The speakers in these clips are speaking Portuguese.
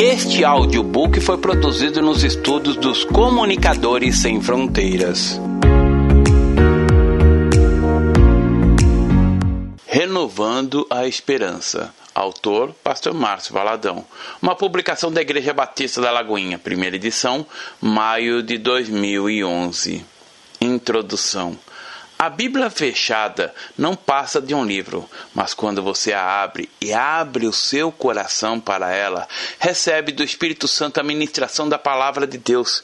Este audiobook foi produzido nos estudos dos Comunicadores Sem Fronteiras. Renovando a Esperança. Autor, Pastor Márcio Valadão. Uma publicação da Igreja Batista da Lagoinha, primeira edição, maio de 2011. Introdução. A Bíblia fechada não passa de um livro, mas quando você a abre e abre o seu coração para ela, recebe do Espírito Santo a ministração da palavra de Deus.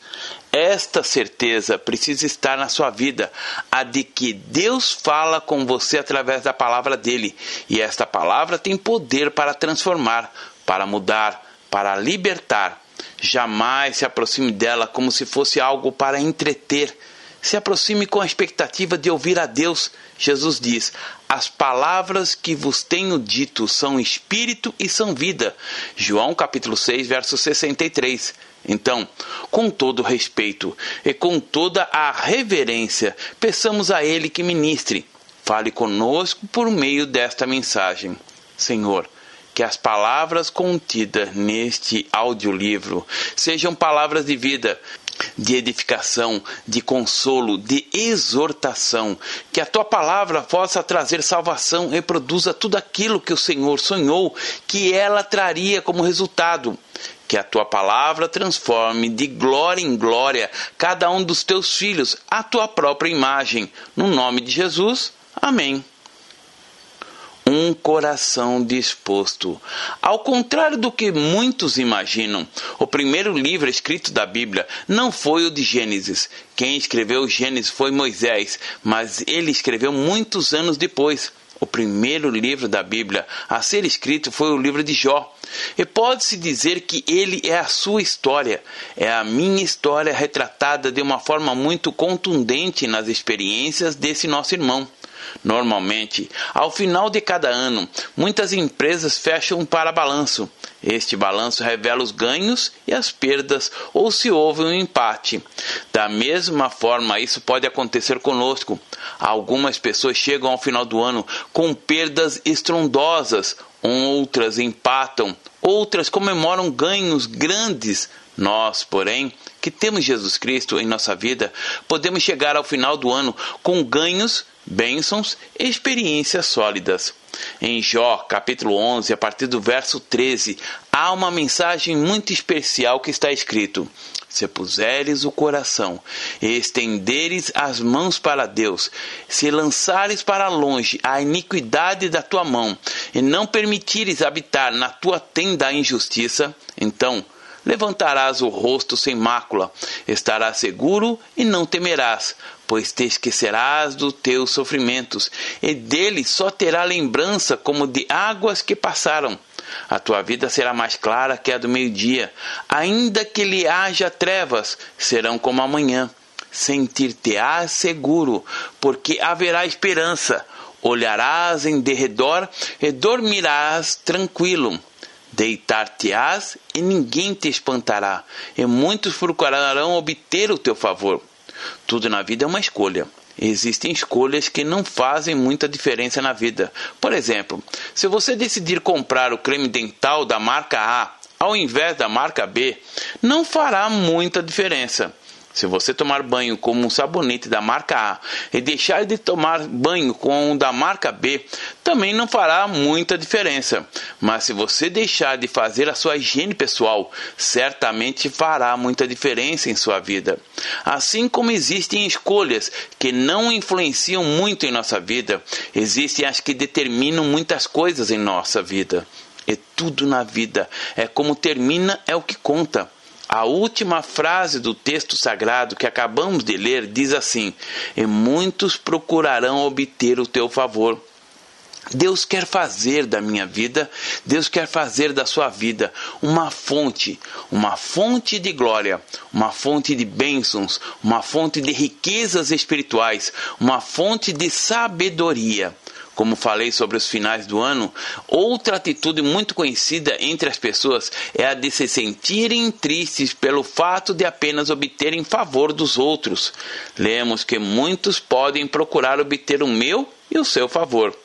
Esta certeza precisa estar na sua vida, a de que Deus fala com você através da palavra dele, e esta palavra tem poder para transformar, para mudar, para libertar. Jamais se aproxime dela como se fosse algo para entreter se aproxime com a expectativa de ouvir a Deus. Jesus diz: As palavras que vos tenho dito são espírito e são vida. João capítulo 6, verso 63. Então, com todo respeito e com toda a reverência, peçamos a Ele que ministre. Fale conosco por meio desta mensagem. Senhor, que as palavras contidas neste audiolivro sejam palavras de vida, de edificação, de consolo, de exortação. Que a tua palavra possa trazer salvação e produza tudo aquilo que o Senhor sonhou que ela traria como resultado. Que a tua palavra transforme de glória em glória cada um dos teus filhos à tua própria imagem. No nome de Jesus. Amém um coração disposto. Ao contrário do que muitos imaginam, o primeiro livro escrito da Bíblia não foi o de Gênesis. Quem escreveu Gênesis foi Moisés, mas ele escreveu muitos anos depois. O primeiro livro da Bíblia a ser escrito foi o livro de Jó. E pode-se dizer que ele é a sua história, é a minha história retratada de uma forma muito contundente nas experiências desse nosso irmão. Normalmente, ao final de cada ano, muitas empresas fecham um para-balanço. Este balanço revela os ganhos e as perdas, ou se houve um empate. Da mesma forma, isso pode acontecer conosco. Algumas pessoas chegam ao final do ano com perdas estrondosas, outras empatam, outras comemoram ganhos grandes. Nós, porém, que temos Jesus Cristo em nossa vida, podemos chegar ao final do ano com ganhos bênçãos e experiências sólidas. Em Jó, capítulo 11, a partir do verso 13, há uma mensagem muito especial que está escrito: Se puseres o coração e estenderes as mãos para Deus, se lançares para longe a iniquidade da tua mão, e não permitires habitar na tua tenda a injustiça, então levantarás o rosto sem mácula, estarás seguro e não temerás, pois te esquecerás dos teus sofrimentos, e dele só terá lembrança como de águas que passaram. A tua vida será mais clara que a do meio-dia, ainda que lhe haja trevas, serão como amanhã. Sentir-te-ás seguro, porque haverá esperança. Olharás em derredor e dormirás tranquilo Deitar-te-ás e ninguém te espantará, e muitos procurarão obter o teu favor. Tudo na vida é uma escolha. Existem escolhas que não fazem muita diferença na vida. Por exemplo, se você decidir comprar o creme dental da marca A ao invés da marca B, não fará muita diferença. Se você tomar banho com um sabonete da marca A e deixar de tomar banho com um da marca B, também não fará muita diferença. Mas se você deixar de fazer a sua higiene pessoal, certamente fará muita diferença em sua vida. Assim como existem escolhas que não influenciam muito em nossa vida, existem as que determinam muitas coisas em nossa vida. E tudo na vida é como termina é o que conta. A última frase do texto sagrado que acabamos de ler diz assim: E muitos procurarão obter o teu favor. Deus quer fazer da minha vida, Deus quer fazer da sua vida uma fonte, uma fonte de glória, uma fonte de bênçãos, uma fonte de riquezas espirituais, uma fonte de sabedoria como falei sobre os finais do ano, outra atitude muito conhecida entre as pessoas é a de se sentirem tristes pelo fato de apenas obterem favor dos outros. Lemos que muitos podem procurar obter o meu e o seu favor.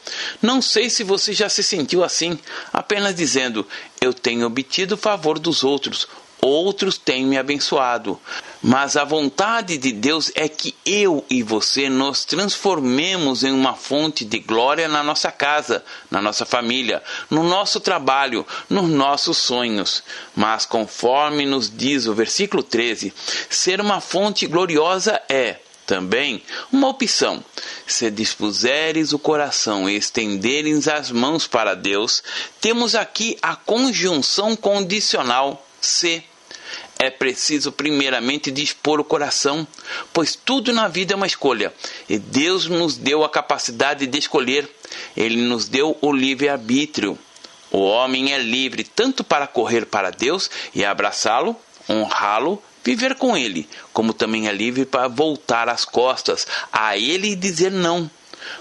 Não sei se você já se sentiu assim, apenas dizendo: Eu tenho obtido favor dos outros, outros têm me abençoado. Mas a vontade de Deus é que eu e você nos transformemos em uma fonte de glória na nossa casa, na nossa família, no nosso trabalho, nos nossos sonhos. Mas conforme nos diz o versículo 13, ser uma fonte gloriosa é também uma opção. Se dispuseres o coração e estenderes as mãos para Deus, temos aqui a conjunção condicional se é preciso primeiramente dispor o coração, pois tudo na vida é uma escolha, e Deus nos deu a capacidade de escolher, ele nos deu o livre-arbítrio. O homem é livre tanto para correr para Deus e abraçá-lo, honrá-lo, viver com ele, como também é livre para voltar as costas a ele e dizer não.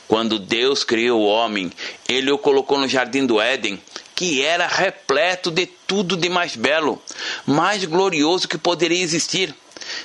Quando Deus criou o homem, ele o colocou no jardim do Éden que era repleto de tudo de mais belo, mais glorioso que poderia existir.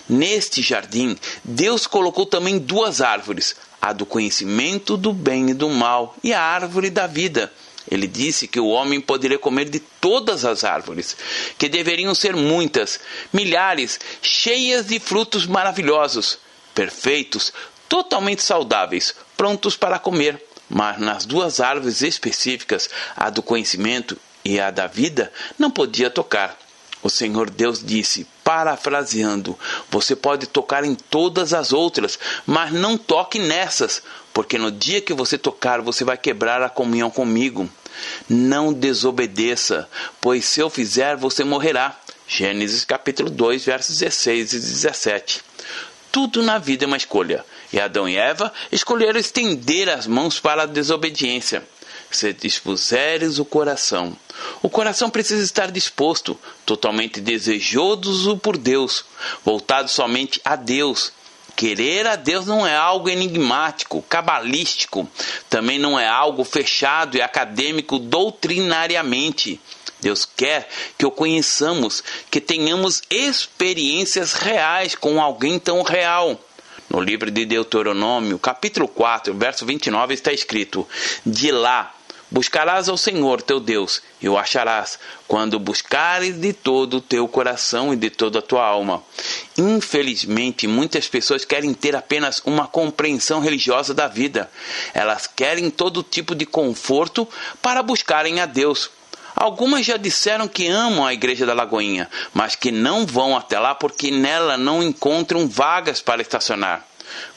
Neste jardim, Deus colocou também duas árvores, a do conhecimento do bem e do mal e a árvore da vida. Ele disse que o homem poderia comer de todas as árvores, que deveriam ser muitas, milhares, cheias de frutos maravilhosos, perfeitos, totalmente saudáveis, prontos para comer mas nas duas árvores específicas, a do conhecimento e a da vida, não podia tocar. O Senhor Deus disse, parafraseando: Você pode tocar em todas as outras, mas não toque nessas, porque no dia que você tocar, você vai quebrar a comunhão comigo. Não desobedeça, pois se eu fizer, você morrerá. Gênesis capítulo 2, versos 16 e 17. Tudo na vida é uma escolha. E Adão e Eva escolheram estender as mãos para a desobediência. Se dispuseres o coração. O coração precisa estar disposto, totalmente desejoso por Deus, voltado somente a Deus. Querer a Deus não é algo enigmático, cabalístico, também não é algo fechado e acadêmico doutrinariamente. Deus quer que o conheçamos, que tenhamos experiências reais com alguém tão real. No livro de Deuteronômio, capítulo 4, verso 29, está escrito: De lá buscarás ao Senhor teu Deus e o acharás quando buscares de todo o teu coração e de toda a tua alma. Infelizmente, muitas pessoas querem ter apenas uma compreensão religiosa da vida. Elas querem todo tipo de conforto para buscarem a Deus. Algumas já disseram que amam a igreja da Lagoinha, mas que não vão até lá porque nela não encontram vagas para estacionar.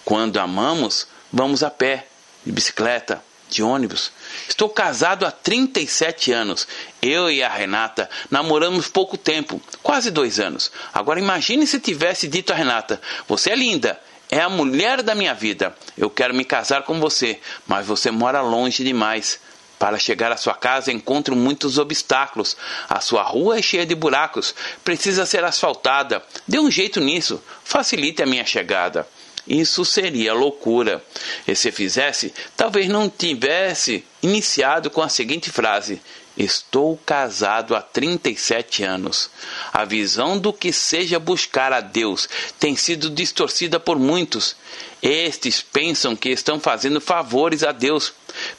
Quando amamos, vamos a pé, de bicicleta, de ônibus. Estou casado há 37 anos. Eu e a Renata namoramos pouco tempo, quase dois anos. Agora imagine se tivesse dito a Renata: Você é linda, é a mulher da minha vida. Eu quero me casar com você, mas você mora longe demais. Para chegar à sua casa encontro muitos obstáculos. A sua rua é cheia de buracos, precisa ser asfaltada. Dê um jeito nisso, facilite a minha chegada. Isso seria loucura. E se fizesse, talvez não tivesse iniciado com a seguinte frase: Estou casado há 37 anos. A visão do que seja buscar a Deus tem sido distorcida por muitos. Estes pensam que estão fazendo favores a Deus.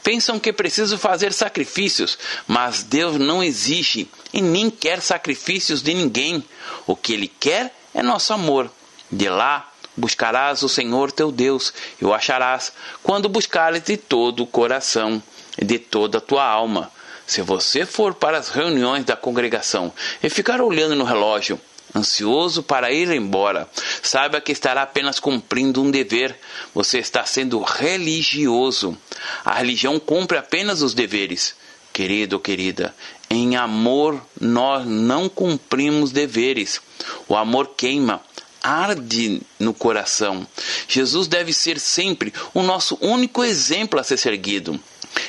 Pensam que precisam fazer sacrifícios, mas Deus não exige e nem quer sacrifícios de ninguém. O que Ele quer é nosso amor. De lá buscarás o Senhor teu Deus e o acharás quando buscares de todo o coração e de toda a tua alma. Se você for para as reuniões da congregação e ficar olhando no relógio, ansioso para ir embora, saiba que estará apenas cumprindo um dever. Você está sendo religioso. A religião cumpre apenas os deveres. Querido querida, em amor nós não cumprimos deveres. O amor queima, arde no coração. Jesus deve ser sempre o nosso único exemplo a ser seguido.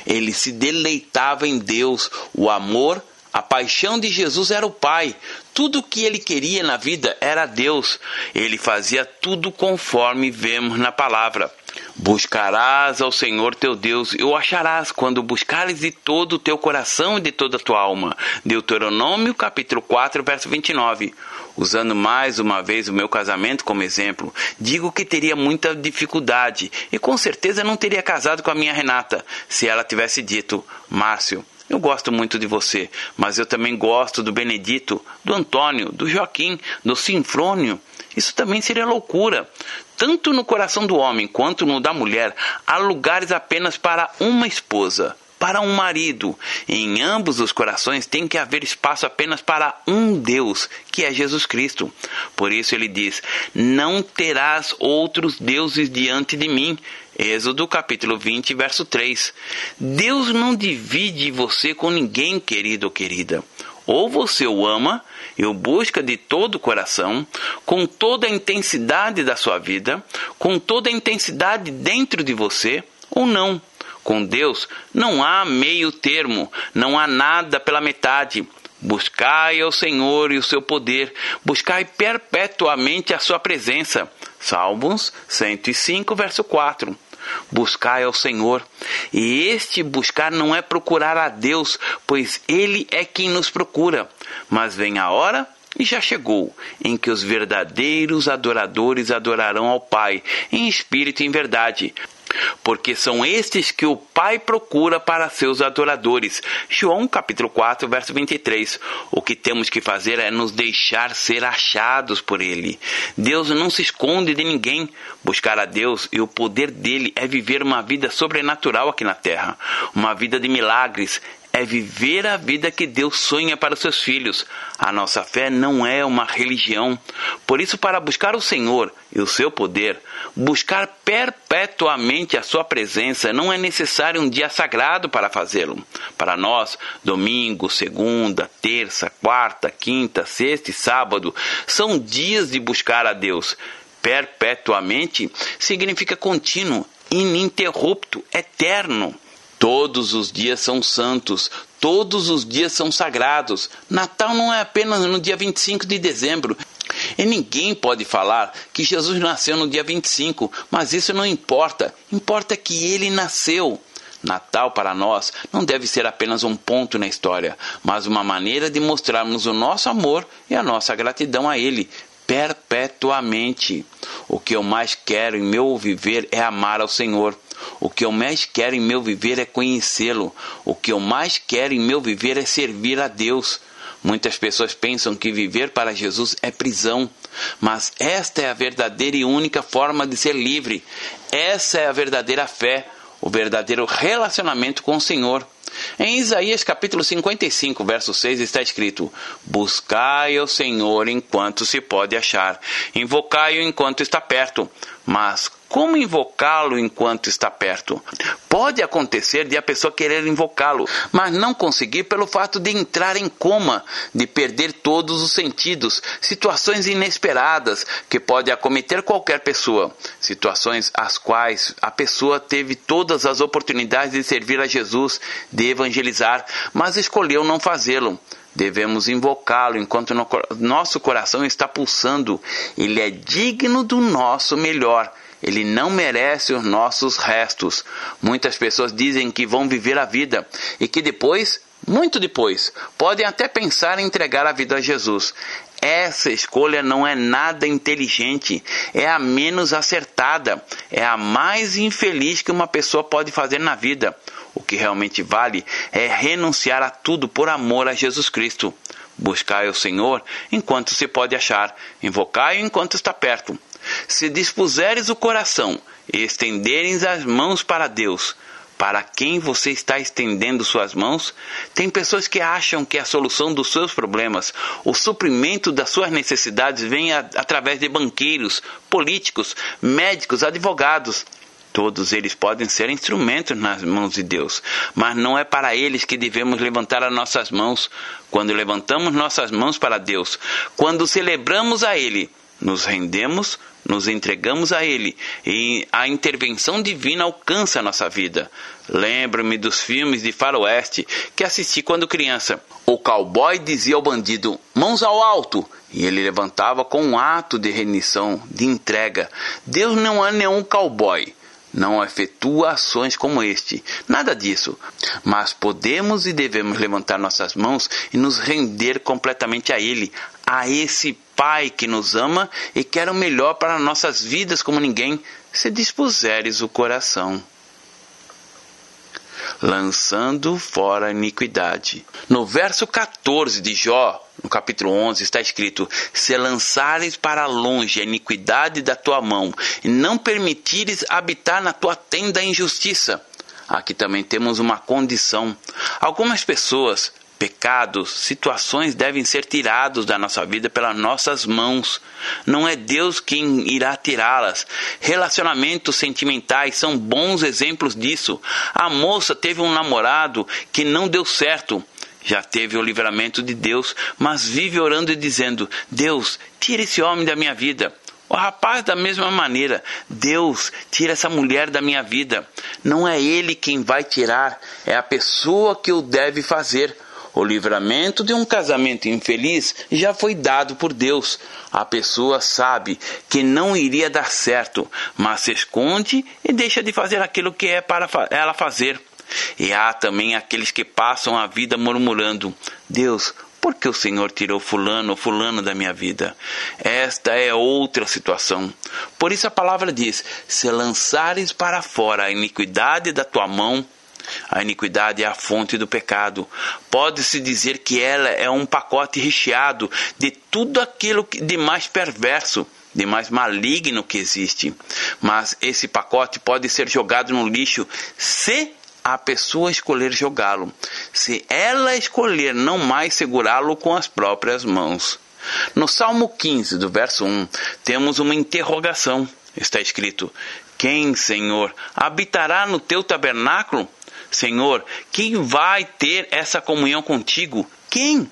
Ele se deleitava em Deus, o amor, a paixão de Jesus era o Pai. Tudo o que ele queria na vida era Deus. Ele fazia tudo conforme vemos na palavra. Buscarás ao Senhor teu Deus e o acharás quando buscares de todo o teu coração e de toda a tua alma. Deuteronômio capítulo 4, verso 29. Usando mais uma vez o meu casamento como exemplo, digo que teria muita dificuldade e com certeza não teria casado com a minha Renata se ela tivesse dito: Márcio, eu gosto muito de você, mas eu também gosto do Benedito, do Antônio, do Joaquim, do Sinfrônio. Isso também seria loucura. Tanto no coração do homem quanto no da mulher, há lugares apenas para uma esposa, para um marido. Em ambos os corações tem que haver espaço apenas para um Deus, que é Jesus Cristo. Por isso ele diz: Não terás outros deuses diante de mim. Êxodo capítulo 20, verso 3. Deus não divide você com ninguém, querido ou querida. Ou você o ama e o busca de todo o coração, com toda a intensidade da sua vida, com toda a intensidade dentro de você, ou não. Com Deus não há meio termo, não há nada pela metade. Buscai ao Senhor e o seu poder, buscai perpetuamente a sua presença. Salmos 105, verso 4 buscai ao Senhor. E este buscar não é procurar a Deus, pois Ele é quem nos procura. Mas vem a hora e já chegou, em que os verdadeiros adoradores adorarão ao Pai, em espírito e em verdade porque são estes que o Pai procura para seus adoradores. João capítulo 4, verso 23. O que temos que fazer é nos deixar ser achados por ele. Deus não se esconde de ninguém. Buscar a Deus e o poder dele é viver uma vida sobrenatural aqui na terra, uma vida de milagres, é viver a vida que Deus sonha para os seus filhos. A nossa fé não é uma religião. Por isso, para buscar o Senhor e o seu poder, buscar perpetuamente a sua presença, não é necessário um dia sagrado para fazê-lo. Para nós, domingo, segunda, terça, quarta, quinta, sexta e sábado são dias de buscar a Deus. Perpetuamente significa contínuo, ininterrupto, eterno. Todos os dias são santos, todos os dias são sagrados. Natal não é apenas no dia 25 de dezembro. E ninguém pode falar que Jesus nasceu no dia 25, mas isso não importa. Importa que ele nasceu. Natal para nós não deve ser apenas um ponto na história, mas uma maneira de mostrarmos o nosso amor e a nossa gratidão a Ele perpetuamente. O que eu mais quero em meu viver é amar ao Senhor. O que eu mais quero em meu viver é conhecê-lo. O que eu mais quero em meu viver é servir a Deus. Muitas pessoas pensam que viver para Jesus é prisão, mas esta é a verdadeira e única forma de ser livre. Essa é a verdadeira fé, o verdadeiro relacionamento com o Senhor. Em Isaías capítulo 55, verso 6 está escrito: Buscai ao Senhor enquanto se pode achar, invocai-o enquanto está perto. Mas como invocá-lo enquanto está perto? Pode acontecer de a pessoa querer invocá-lo, mas não conseguir pelo fato de entrar em coma, de perder todos os sentidos, situações inesperadas que pode acometer qualquer pessoa, situações as quais a pessoa teve todas as oportunidades de servir a Jesus, de evangelizar, mas escolheu não fazê-lo. Devemos invocá-lo enquanto nosso coração está pulsando. Ele é digno do nosso melhor. Ele não merece os nossos restos. Muitas pessoas dizem que vão viver a vida e que depois, muito depois, podem até pensar em entregar a vida a Jesus. Essa escolha não é nada inteligente, é a menos acertada, é a mais infeliz que uma pessoa pode fazer na vida. O que realmente vale é renunciar a tudo por amor a Jesus Cristo. Buscai o Senhor enquanto se pode achar, invocai-o enquanto está perto. Se dispuseres o coração e estenderes as mãos para Deus, para quem você está estendendo suas mãos? Tem pessoas que acham que a solução dos seus problemas, o suprimento das suas necessidades vem a, através de banqueiros, políticos, médicos, advogados. Todos eles podem ser instrumentos nas mãos de Deus, mas não é para eles que devemos levantar as nossas mãos. Quando levantamos nossas mãos para Deus, quando celebramos a Ele, nos rendemos nos entregamos a Ele e a intervenção divina alcança a nossa vida. Lembro-me dos filmes de faroeste que assisti quando criança. O cowboy dizia ao bandido: mãos ao alto! E ele levantava com um ato de rendição, de entrega. Deus não é nenhum cowboy. não efetua ações como este. Nada disso. Mas podemos e devemos levantar nossas mãos e nos render completamente a Ele, a esse Pai que nos ama e quer o melhor para nossas vidas como ninguém, se dispuseres o coração lançando fora a iniquidade. No verso 14 de Jó, no capítulo 11, está escrito: Se lançares para longe a iniquidade da tua mão, e não permitires habitar na tua tenda a injustiça. Aqui também temos uma condição. Algumas pessoas pecados, situações devem ser tirados da nossa vida pelas nossas mãos. Não é Deus quem irá tirá-las. Relacionamentos sentimentais são bons exemplos disso. A moça teve um namorado que não deu certo. Já teve o livramento de Deus, mas vive orando e dizendo: Deus, tira esse homem da minha vida. O rapaz, da mesma maneira, Deus tira essa mulher da minha vida. Não é ele quem vai tirar, é a pessoa que o deve fazer. O livramento de um casamento infeliz já foi dado por Deus. A pessoa sabe que não iria dar certo, mas se esconde e deixa de fazer aquilo que é para ela fazer. E há também aqueles que passam a vida murmurando: Deus, por que o Senhor tirou fulano ou fulano da minha vida? Esta é outra situação. Por isso a palavra diz: se lançares para fora a iniquidade da tua mão, a iniquidade é a fonte do pecado. Pode-se dizer que ela é um pacote recheado de tudo aquilo de mais perverso, de mais maligno que existe. Mas esse pacote pode ser jogado no lixo se a pessoa escolher jogá-lo, se ela escolher não mais segurá-lo com as próprias mãos. No Salmo 15, do verso 1, temos uma interrogação. Está escrito: Quem, Senhor, habitará no teu tabernáculo? Senhor, quem vai ter essa comunhão contigo? Quem?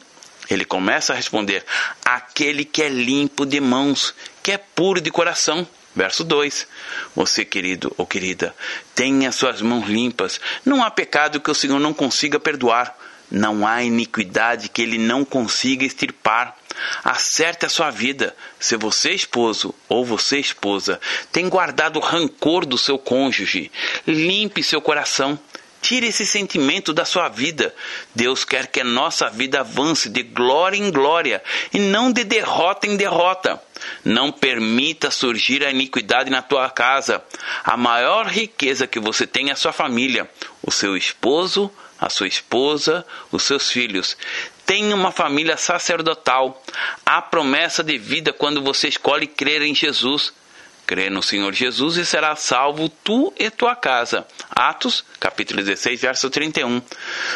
Ele começa a responder: aquele que é limpo de mãos, que é puro de coração. Verso 2: Você, querido ou querida, tenha suas mãos limpas. Não há pecado que o Senhor não consiga perdoar. Não há iniquidade que ele não consiga extirpar. Acerte a sua vida. Se você, esposo ou você, esposa, tem guardado rancor do seu cônjuge, limpe seu coração. Tire esse sentimento da sua vida. Deus quer que a nossa vida avance de glória em glória e não de derrota em derrota. Não permita surgir a iniquidade na tua casa. A maior riqueza que você tem é a sua família, o seu esposo, a sua esposa, os seus filhos. Tenha uma família sacerdotal. Há promessa de vida quando você escolhe crer em Jesus. Crê no Senhor Jesus e será salvo tu e tua casa. Atos, capítulo 16, verso 31.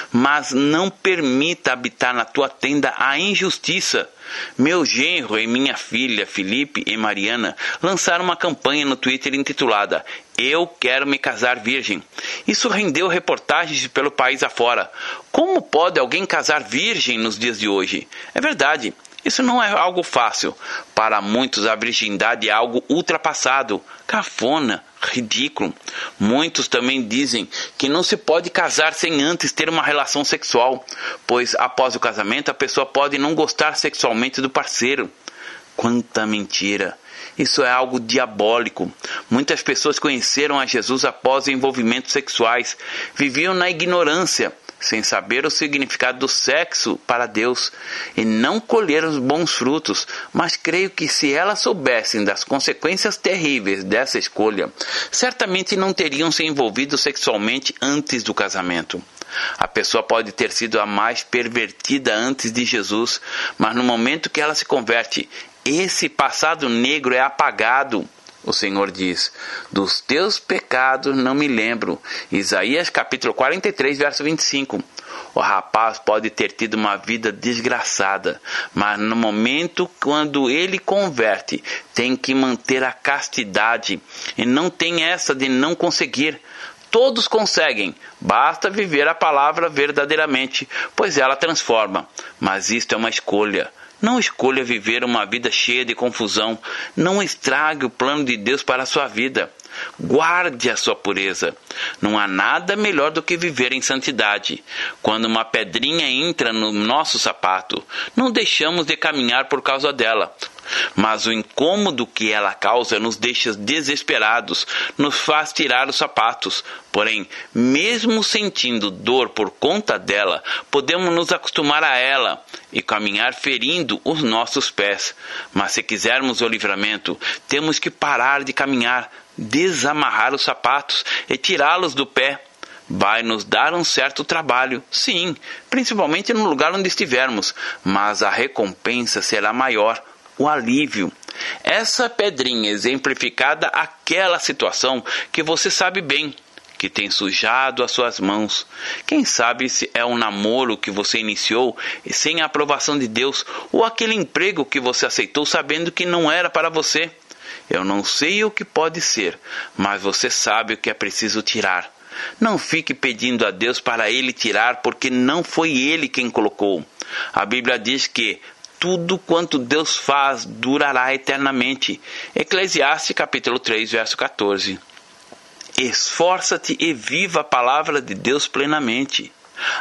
Mas não permita habitar na tua tenda a injustiça. Meu genro e minha filha, Felipe e Mariana, lançaram uma campanha no Twitter intitulada Eu quero me casar virgem. Isso rendeu reportagens pelo país afora. Como pode alguém casar virgem nos dias de hoje? É verdade. Isso não é algo fácil. Para muitos, a virgindade é algo ultrapassado, cafona, ridículo. Muitos também dizem que não se pode casar sem antes ter uma relação sexual, pois após o casamento a pessoa pode não gostar sexualmente do parceiro. Quanta mentira! Isso é algo diabólico. Muitas pessoas conheceram a Jesus após envolvimentos sexuais, viviam na ignorância sem saber o significado do sexo para Deus e não colher os bons frutos, mas creio que se elas soubessem das consequências terríveis dessa escolha, certamente não teriam se envolvido sexualmente antes do casamento. A pessoa pode ter sido a mais pervertida antes de Jesus, mas no momento que ela se converte, esse passado negro é apagado o Senhor diz: Dos teus pecados não me lembro. Isaías capítulo 43, verso 25. O rapaz pode ter tido uma vida desgraçada, mas no momento quando ele converte, tem que manter a castidade e não tem essa de não conseguir. Todos conseguem, basta viver a palavra verdadeiramente, pois ela transforma. Mas isto é uma escolha. Não escolha viver uma vida cheia de confusão. Não estrague o plano de Deus para a sua vida. Guarde a sua pureza. Não há nada melhor do que viver em santidade. Quando uma pedrinha entra no nosso sapato, não deixamos de caminhar por causa dela. Mas o incômodo que ela causa nos deixa desesperados, nos faz tirar os sapatos. Porém, mesmo sentindo dor por conta dela, podemos nos acostumar a ela e caminhar ferindo os nossos pés. Mas se quisermos o livramento, temos que parar de caminhar, desamarrar os sapatos e tirá-los do pé vai nos dar um certo trabalho, sim, principalmente no lugar onde estivermos, mas a recompensa será maior, o alívio. Essa pedrinha exemplificada aquela situação que você sabe bem, que tem sujado as suas mãos. Quem sabe se é um namoro que você iniciou sem a aprovação de Deus, ou aquele emprego que você aceitou sabendo que não era para você. Eu não sei o que pode ser, mas você sabe o que é preciso tirar. Não fique pedindo a Deus para Ele tirar, porque não foi Ele quem colocou. A Bíblia diz que tudo quanto Deus faz durará eternamente. Eclesiastes capítulo 3, verso 14. Esforça-te e viva a palavra de Deus plenamente.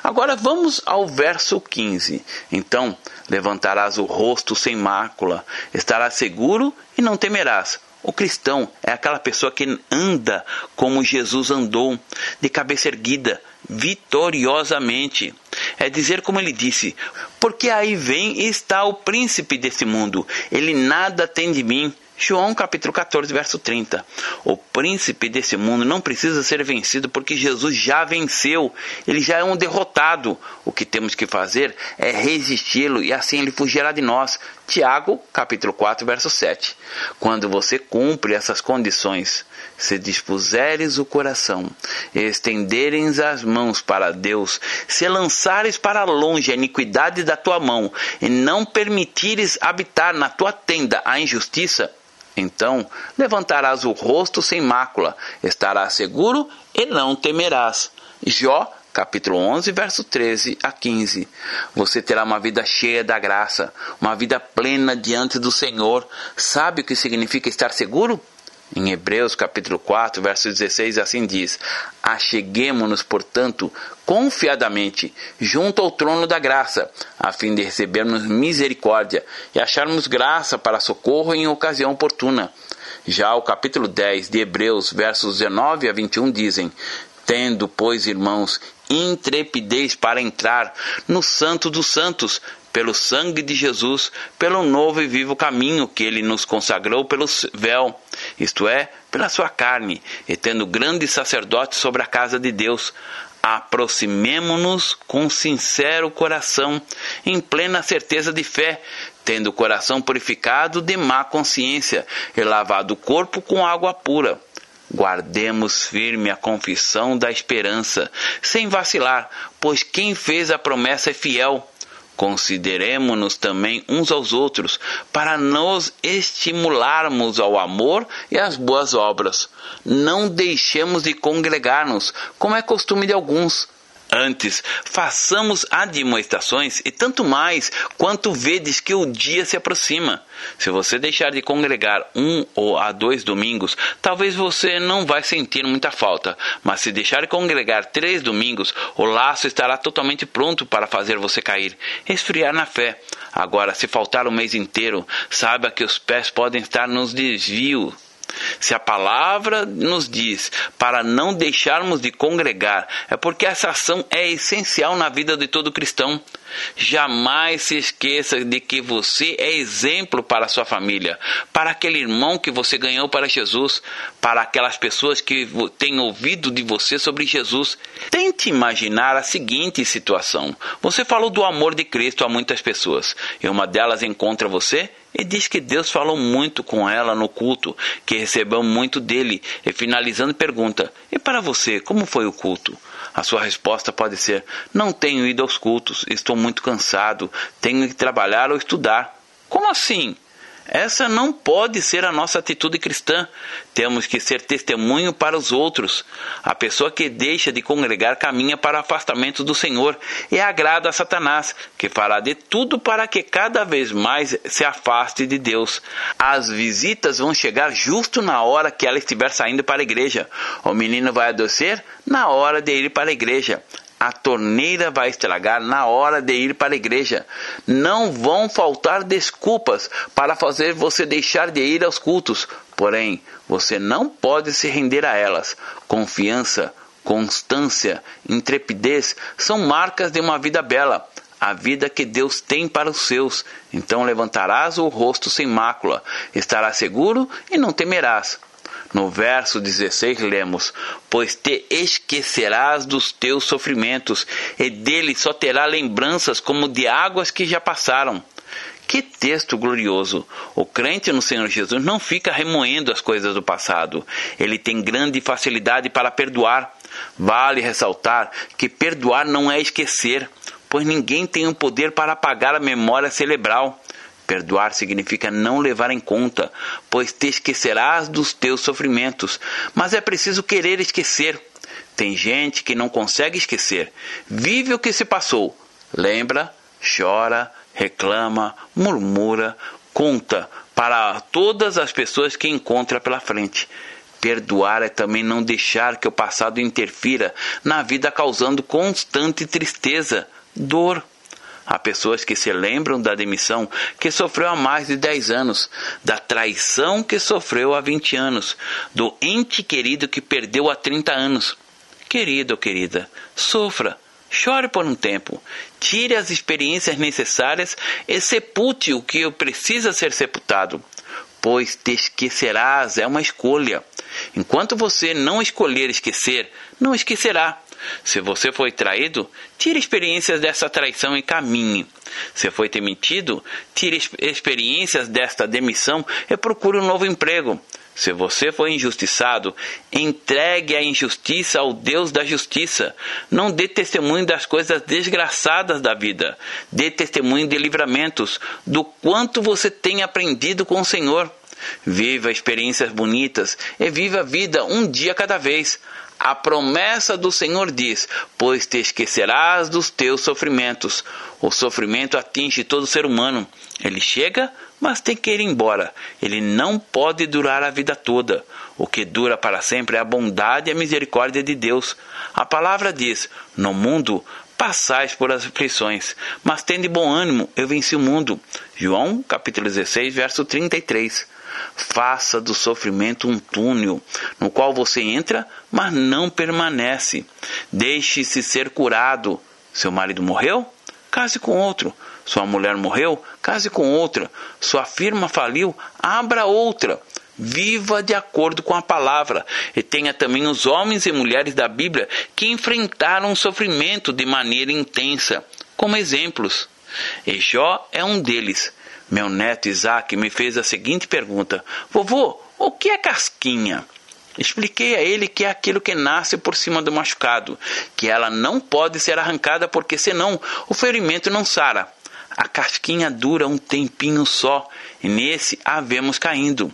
Agora vamos ao verso 15. Então, levantarás o rosto sem mácula, estarás seguro e não temerás o cristão é aquela pessoa que anda como Jesus andou, de cabeça erguida, vitoriosamente. É dizer como ele disse: Porque aí vem e está o príncipe desse mundo, ele nada tem de mim, João capítulo 14, verso 30. O príncipe desse mundo não precisa ser vencido porque Jesus já venceu. Ele já é um derrotado. O que temos que fazer é resisti-lo e assim ele fugirá de nós. Tiago capítulo 4, verso 7. Quando você cumpre essas condições, se dispuseres o coração, estenderes as mãos para Deus, se lançares para longe a iniquidade da tua mão e não permitires habitar na tua tenda a injustiça, então levantarás o rosto sem mácula, estarás seguro e não temerás. Jó capítulo 11, verso 13 a 15. Você terá uma vida cheia da graça, uma vida plena diante do Senhor. Sabe o que significa estar seguro? Em Hebreus capítulo 4, verso 16, assim diz: Acheguemo-nos, portanto, confiadamente junto ao trono da graça, a fim de recebermos misericórdia e acharmos graça para socorro em ocasião oportuna. Já o capítulo 10 de Hebreus, versos 19 a 21 dizem: Tendo, pois, irmãos, intrepidez para entrar no Santo dos Santos, pelo sangue de Jesus, pelo novo e vivo caminho que ele nos consagrou pelo véu, isto é, pela sua carne, e tendo grande sacerdote sobre a casa de Deus, aproximemo-nos com sincero coração, em plena certeza de fé, tendo o coração purificado de má consciência e lavado o corpo com água pura. Guardemos firme a confissão da esperança, sem vacilar, pois quem fez a promessa é fiel. Consideremos-nos também uns aos outros, para nos estimularmos ao amor e às boas obras. Não deixemos de congregar-nos, como é costume de alguns Antes, façamos admoestações e tanto mais quanto vedes que o dia se aproxima. Se você deixar de congregar um ou a dois domingos, talvez você não vai sentir muita falta, mas se deixar de congregar três domingos, o laço estará totalmente pronto para fazer você cair, esfriar na fé. Agora, se faltar o mês inteiro, saiba que os pés podem estar nos desvios se a palavra nos diz para não deixarmos de congregar, é porque essa ação é essencial na vida de todo cristão. Jamais se esqueça de que você é exemplo para a sua família, para aquele irmão que você ganhou para Jesus, para aquelas pessoas que têm ouvido de você sobre Jesus. Tente imaginar a seguinte situação: você falou do amor de Cristo a muitas pessoas, e uma delas encontra você e diz que Deus falou muito com ela no culto, que recebeu muito dele, e finalizando pergunta: E para você, como foi o culto? A sua resposta pode ser: Não tenho ido aos cultos, estou muito cansado, tenho que trabalhar ou estudar. Como assim? Essa não pode ser a nossa atitude cristã. Temos que ser testemunho para os outros. A pessoa que deixa de congregar caminha para o afastamento do Senhor e agrada a Satanás, que fará de tudo para que cada vez mais se afaste de Deus. As visitas vão chegar justo na hora que ela estiver saindo para a igreja. O menino vai adoecer na hora de ir para a igreja. A torneira vai estragar na hora de ir para a igreja. Não vão faltar desculpas para fazer você deixar de ir aos cultos. Porém, você não pode se render a elas. Confiança, constância, intrepidez são marcas de uma vida bela a vida que Deus tem para os seus. Então levantarás o rosto sem mácula, estarás seguro e não temerás. No verso 16 lemos: Pois te esquecerás dos teus sofrimentos, e dele só terá lembranças como de águas que já passaram. Que texto glorioso! O crente no Senhor Jesus não fica remoendo as coisas do passado. Ele tem grande facilidade para perdoar. Vale ressaltar que perdoar não é esquecer pois ninguém tem o poder para apagar a memória cerebral. Perdoar significa não levar em conta, pois te esquecerás dos teus sofrimentos. Mas é preciso querer esquecer. Tem gente que não consegue esquecer. Vive o que se passou. Lembra, chora, reclama, murmura, conta para todas as pessoas que encontra pela frente. Perdoar é também não deixar que o passado interfira na vida, causando constante tristeza dor. Há pessoas que se lembram da demissão que sofreu há mais de 10 anos, da traição que sofreu há 20 anos, do ente querido que perdeu há 30 anos. Querido ou querida, sofra, chore por um tempo, tire as experiências necessárias e sepulte o que precisa ser sepultado, pois te esquecerás, é uma escolha. Enquanto você não escolher esquecer, não esquecerá. Se você foi traído, tire experiências dessa traição e caminhe. Se foi demitido, tire experiências desta demissão e procure um novo emprego. Se você foi injustiçado, entregue a injustiça ao Deus da justiça. Não dê testemunho das coisas desgraçadas da vida. Dê testemunho de livramentos, do quanto você tem aprendido com o Senhor. Viva experiências bonitas e viva a vida um dia cada vez. A promessa do Senhor diz: Pois te esquecerás dos teus sofrimentos. O sofrimento atinge todo ser humano. Ele chega, mas tem que ir embora. Ele não pode durar a vida toda. O que dura para sempre é a bondade e a misericórdia de Deus. A palavra diz: No mundo passais por aflições, mas tende bom ânimo, eu venci o mundo. João, capítulo 16, verso 33. Faça do sofrimento um túnel no qual você entra, mas não permanece. Deixe-se ser curado. Seu marido morreu? Case com outro. Sua mulher morreu? Case com outra. Sua firma faliu? Abra outra. Viva de acordo com a palavra. E tenha também os homens e mulheres da Bíblia que enfrentaram o sofrimento de maneira intensa, como exemplos. E Jó é um deles. Meu neto Isaac me fez a seguinte pergunta: Vovô, o que é casquinha? Expliquei a ele que é aquilo que nasce por cima do machucado, que ela não pode ser arrancada porque senão o ferimento não sara. A casquinha dura um tempinho só, e nesse havemos caindo.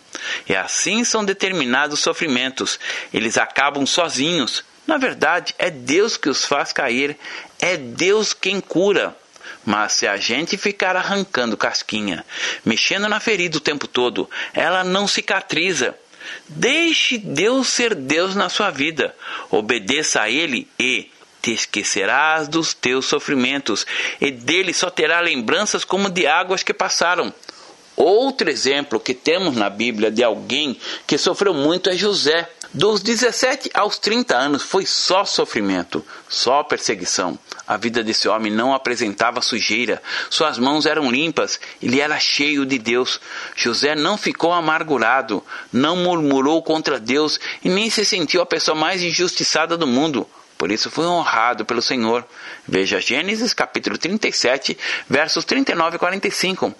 E assim são determinados os sofrimentos. Eles acabam sozinhos. Na verdade, é Deus que os faz cair, é Deus quem cura. Mas se a gente ficar arrancando casquinha, mexendo na ferida o tempo todo, ela não cicatriza. Deixe Deus ser Deus na sua vida. Obedeça a Ele e te esquecerás dos teus sofrimentos, e dele só terá lembranças como de águas que passaram. Outro exemplo que temos na Bíblia de alguém que sofreu muito é José. Dos 17 aos 30 anos foi só sofrimento, só perseguição. A vida desse homem não apresentava sujeira, suas mãos eram limpas, ele era cheio de Deus. José não ficou amargurado, não murmurou contra Deus e nem se sentiu a pessoa mais injustiçada do mundo. Por isso foi honrado pelo Senhor. Veja Gênesis capítulo 37, versos 39 e 45.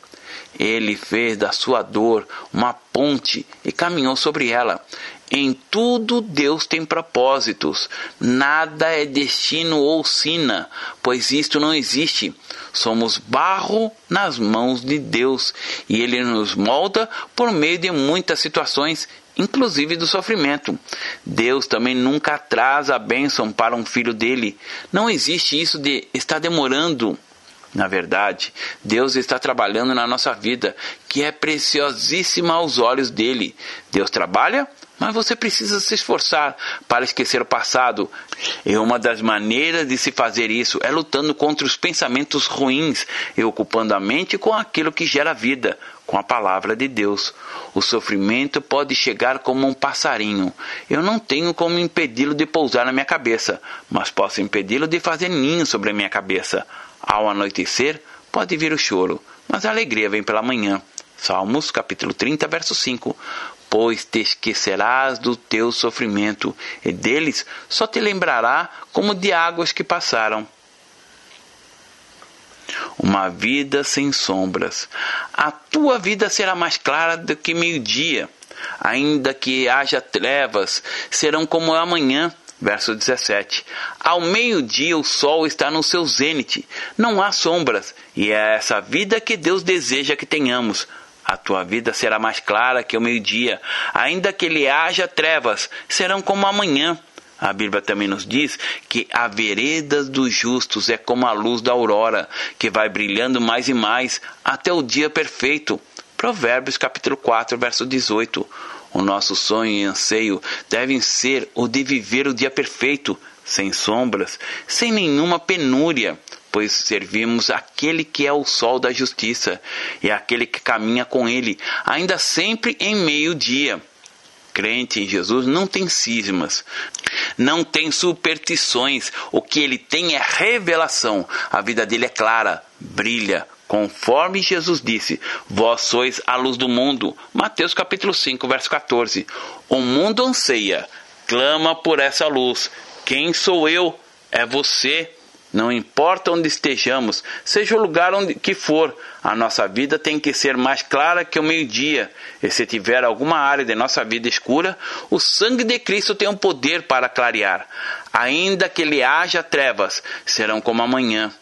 Ele fez da sua dor uma ponte e caminhou sobre ela. Em tudo Deus tem propósitos. Nada é destino ou sina, pois isto não existe. Somos barro nas mãos de Deus e Ele nos molda por meio de muitas situações, inclusive do sofrimento. Deus também nunca atrasa a bênção para um filho dele. Não existe isso de estar demorando. Na verdade, Deus está trabalhando na nossa vida, que é preciosíssima aos olhos dele. Deus trabalha Mas você precisa se esforçar para esquecer o passado. E uma das maneiras de se fazer isso é lutando contra os pensamentos ruins e ocupando a mente com aquilo que gera vida, com a palavra de Deus. O sofrimento pode chegar como um passarinho. Eu não tenho como impedi-lo de pousar na minha cabeça, mas posso impedi-lo de fazer ninho sobre a minha cabeça. Ao anoitecer, pode vir o choro, mas a alegria vem pela manhã. Salmos capítulo 30, verso 5 pois te esquecerás do teu sofrimento, e deles só te lembrará como de águas que passaram. Uma vida sem sombras. A tua vida será mais clara do que meio-dia. Ainda que haja trevas, serão como amanhã. Verso 17: Ao meio-dia o sol está no seu zênite, não há sombras, e é essa vida que Deus deseja que tenhamos a tua vida será mais clara que o meio-dia, ainda que ele haja trevas, serão como amanhã. A Bíblia também nos diz que a vereda dos justos é como a luz da aurora, que vai brilhando mais e mais até o dia perfeito. Provérbios capítulo 4, verso 18. O nosso sonho e anseio devem ser o de viver o dia perfeito, sem sombras, sem nenhuma penúria, pois servimos aquele que é o sol da justiça e aquele que caminha com ele, ainda sempre em meio-dia. Crente em Jesus não tem cismas, não tem superstições, o que ele tem é revelação. A vida dele é clara, brilha, Conforme Jesus disse, vós sois a luz do mundo. Mateus capítulo 5, verso 14. O mundo anseia, clama por essa luz. Quem sou eu? É você. Não importa onde estejamos, seja o lugar onde que for, a nossa vida tem que ser mais clara que o meio-dia. E se tiver alguma área de nossa vida escura, o sangue de Cristo tem o um poder para clarear. Ainda que lhe haja trevas, serão como amanhã.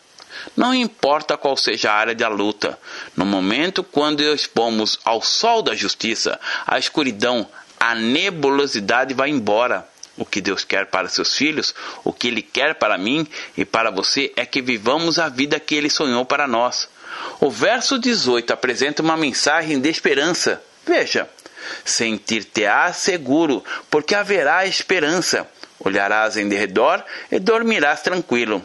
Não importa qual seja a área da luta, no momento quando expomos ao sol da justiça, a escuridão, a nebulosidade vai embora. O que Deus quer para seus filhos, o que Ele quer para mim e para você é que vivamos a vida que Ele sonhou para nós. O verso 18 apresenta uma mensagem de esperança. Veja: sentir-te-ás seguro, porque haverá esperança. Olharás em derredor e dormirás tranquilo.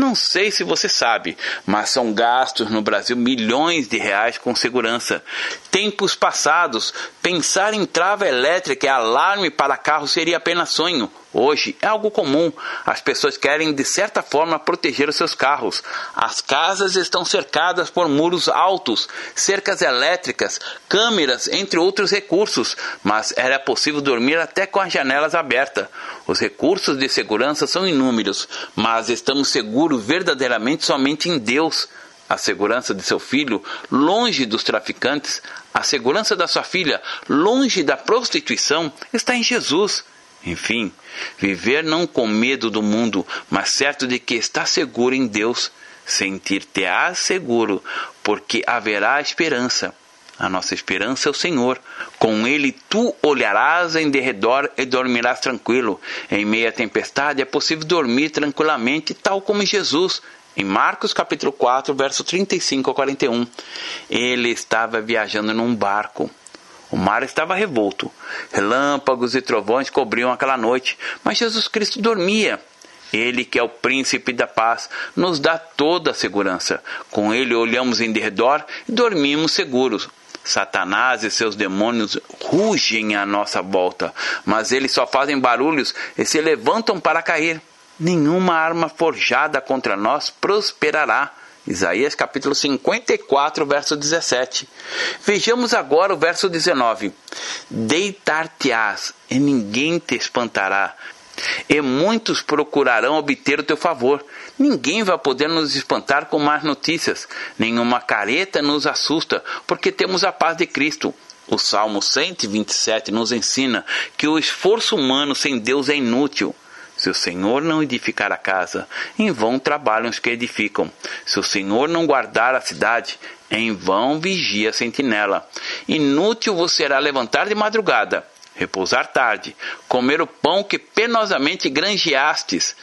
Não sei se você sabe, mas são gastos no Brasil milhões de reais com segurança. Tempos passados, pensar em trava elétrica e alarme para carro seria apenas sonho. Hoje é algo comum. As pessoas querem, de certa forma, proteger os seus carros. As casas estão cercadas por muros altos, cercas elétricas, câmeras, entre outros recursos, mas era possível dormir até com as janelas abertas. Os recursos de segurança são inúmeros, mas estamos seguros verdadeiramente somente em Deus. A segurança de seu filho, longe dos traficantes, a segurança da sua filha, longe da prostituição, está em Jesus. Enfim, viver não com medo do mundo, mas certo de que está seguro em Deus, sentir-te-á seguro, porque haverá esperança. A nossa esperança é o Senhor. Com Ele tu olharás em derredor e dormirás tranquilo. Em meia tempestade é possível dormir tranquilamente, tal como Jesus. Em Marcos capítulo 4, verso 35 a 41. Ele estava viajando num barco. O mar estava revolto. Relâmpagos e trovões cobriam aquela noite, mas Jesus Cristo dormia. Ele, que é o príncipe da paz, nos dá toda a segurança. Com ele olhamos em derredor e dormimos seguros. Satanás e seus demônios rugem à nossa volta, mas eles só fazem barulhos e se levantam para cair. Nenhuma arma forjada contra nós prosperará. Isaías capítulo 54, verso 17. Vejamos agora o verso 19. Deitar-te-ás e ninguém te espantará, e muitos procurarão obter o teu favor. Ninguém vai poder nos espantar com más notícias, nenhuma careta nos assusta, porque temos a paz de Cristo. O Salmo 127 nos ensina que o esforço humano sem Deus é inútil. Se o Senhor não edificar a casa, em vão trabalham os que edificam. Se o Senhor não guardar a cidade, em vão vigia a sentinela. Inútil vos será levantar de madrugada, repousar tarde, comer o pão que penosamente granjeastes.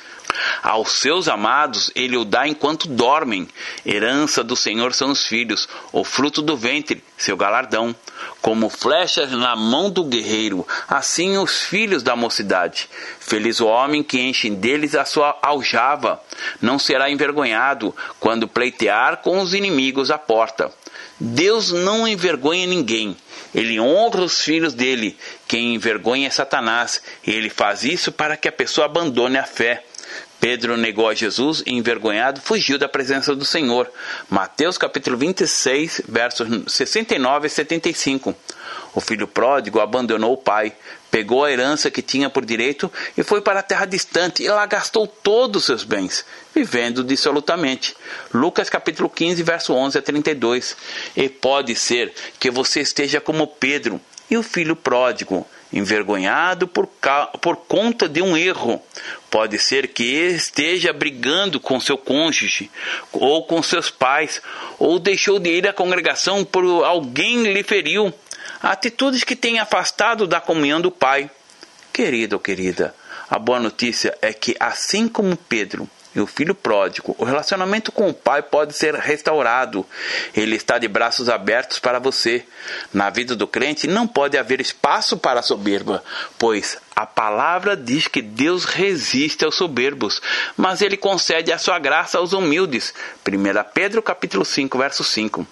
Aos seus amados ele o dá enquanto dormem. Herança do Senhor são os filhos, o fruto do ventre, seu galardão. Como flechas na mão do guerreiro, assim os filhos da mocidade. Feliz o homem que enche deles a sua aljava. Não será envergonhado quando pleitear com os inimigos à porta. Deus não envergonha ninguém. Ele honra os filhos dele. Quem envergonha é Satanás. E ele faz isso para que a pessoa abandone a fé. Pedro negou a Jesus e, envergonhado, fugiu da presença do Senhor. Mateus capítulo 26, versos 69 e 75. O filho pródigo abandonou o pai, pegou a herança que tinha por direito e foi para a terra distante e lá gastou todos os seus bens, vivendo dissolutamente. Lucas capítulo 15, verso 11 a 32. E pode ser que você esteja como Pedro e o filho pródigo, envergonhado por, por conta de um erro. Pode ser que esteja brigando com seu cônjuge, ou com seus pais, ou deixou de ir à congregação por alguém lhe feriu atitudes que têm afastado da comunhão do Pai. Querido ou querida, a boa notícia é que, assim como Pedro e o filho pródigo, o relacionamento com o Pai pode ser restaurado. Ele está de braços abertos para você. Na vida do crente não pode haver espaço para a soberba, pois a palavra diz que Deus resiste aos soberbos, mas ele concede a sua graça aos humildes. 1 Pedro capítulo 5, verso 5.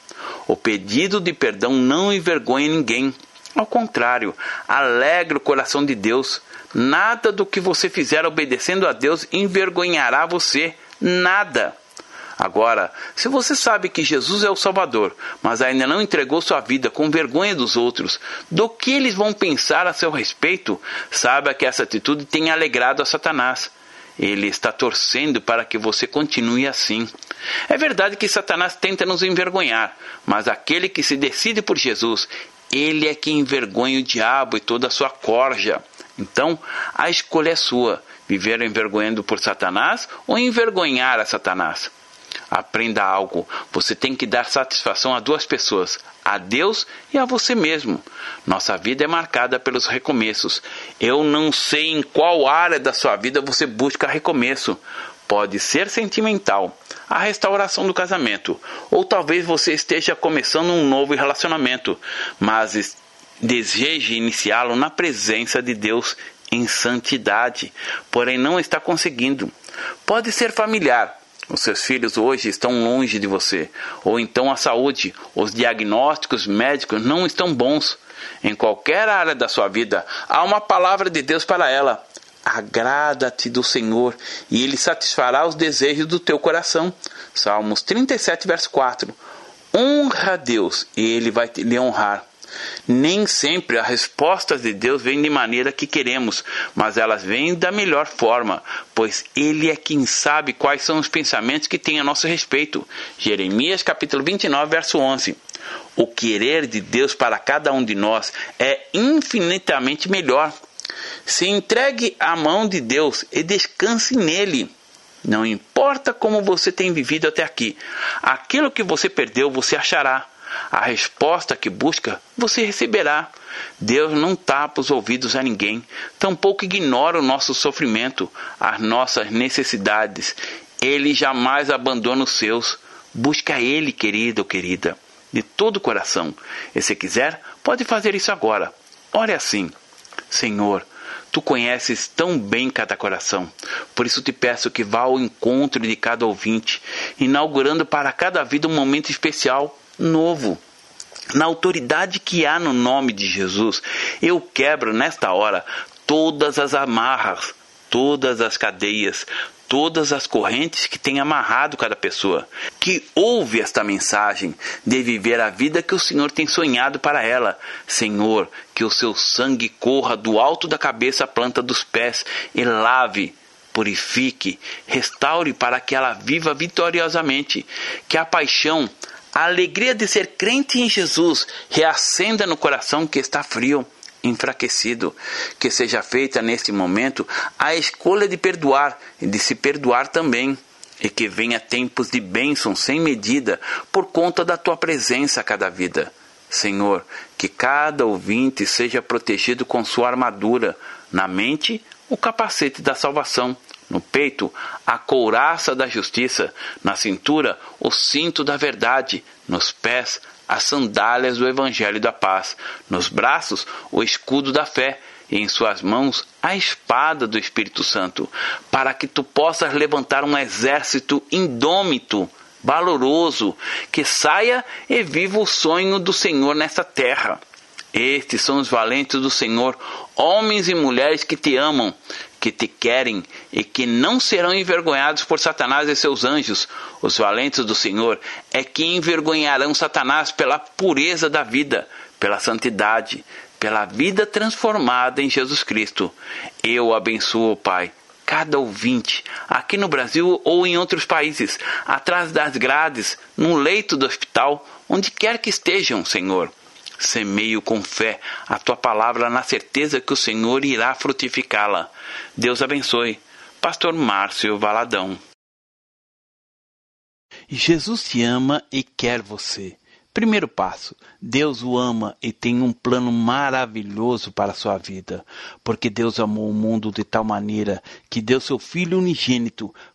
O pedido de perdão não envergonha ninguém. Ao contrário, alegra o coração de Deus. Nada do que você fizer obedecendo a Deus envergonhará você. Nada. Agora, se você sabe que Jesus é o Salvador, mas ainda não entregou sua vida com vergonha dos outros, do que eles vão pensar a seu respeito, saiba que essa atitude tem alegrado a Satanás. Ele está torcendo para que você continue assim. É verdade que Satanás tenta nos envergonhar, mas aquele que se decide por Jesus, ele é quem envergonha o diabo e toda a sua corja. Então, a escolha é sua: viver envergonhando por Satanás ou envergonhar a Satanás. Aprenda algo. Você tem que dar satisfação a duas pessoas, a Deus e a você mesmo. Nossa vida é marcada pelos recomeços. Eu não sei em qual área da sua vida você busca recomeço. Pode ser sentimental, a restauração do casamento, ou talvez você esteja começando um novo relacionamento, mas deseje iniciá-lo na presença de Deus em santidade, porém não está conseguindo. Pode ser familiar, os seus filhos hoje estão longe de você, ou então a saúde, os diagnósticos médicos não estão bons. Em qualquer área da sua vida, há uma palavra de Deus para ela. Agrada-te do Senhor, e Ele satisfará os desejos do teu coração. Salmos 37, verso 4. Honra a Deus, e Ele vai lhe honrar. Nem sempre as respostas de Deus vêm de maneira que queremos, mas elas vêm da melhor forma, pois Ele é quem sabe quais são os pensamentos que tem a nosso respeito. Jeremias capítulo 29, verso 11. O querer de Deus para cada um de nós é infinitamente melhor. Se entregue à mão de Deus e descanse nele. Não importa como você tem vivido até aqui, aquilo que você perdeu você achará. A resposta que busca, você receberá. Deus não tapa os ouvidos a ninguém, tampouco ignora o nosso sofrimento, as nossas necessidades. Ele jamais abandona os seus. Busca Ele, querido ou querida, de todo o coração. E se quiser, pode fazer isso agora. Ore assim: Senhor, Tu conheces tão bem cada coração. Por isso te peço que vá ao encontro de cada ouvinte, inaugurando para cada vida um momento especial novo. Na autoridade que há no nome de Jesus, eu quebro nesta hora todas as amarras, todas as cadeias, todas as correntes que tem amarrado cada pessoa, que ouve esta mensagem de viver a vida que o Senhor tem sonhado para ela. Senhor, que o seu sangue corra do alto da cabeça à planta dos pés e lave purifique, restaure para que ela viva vitoriosamente, que a paixão, a alegria de ser crente em Jesus reacenda no coração que está frio, enfraquecido. Que seja feita neste momento a escolha de perdoar e de se perdoar também. E que venha tempos de bênção sem medida por conta da tua presença a cada vida. Senhor, que cada ouvinte seja protegido com sua armadura, na mente, o capacete da salvação, No peito, a couraça da justiça, na cintura, o cinto da verdade, nos pés, as sandálias do evangelho da paz, nos braços, o escudo da fé e em suas mãos a espada do Espírito Santo, para que tu possas levantar um exército indômito, valoroso, que saia e viva o sonho do Senhor nesta terra. Estes são os valentes do Senhor, homens e mulheres que te amam, que te querem e que não serão envergonhados por Satanás e seus anjos. Os valentes do Senhor é que envergonharão Satanás pela pureza da vida, pela santidade, pela vida transformada em Jesus Cristo. Eu abençoo, Pai, cada ouvinte, aqui no Brasil ou em outros países, atrás das grades, no leito do hospital, onde quer que estejam, Senhor. Semeio com fé a tua palavra na certeza que o Senhor irá frutificá-la. Deus abençoe. Pastor Márcio Valadão. Jesus te ama e quer você. Primeiro passo: Deus o ama e tem um plano maravilhoso para a sua vida, porque Deus amou o mundo de tal maneira que deu seu Filho unigênito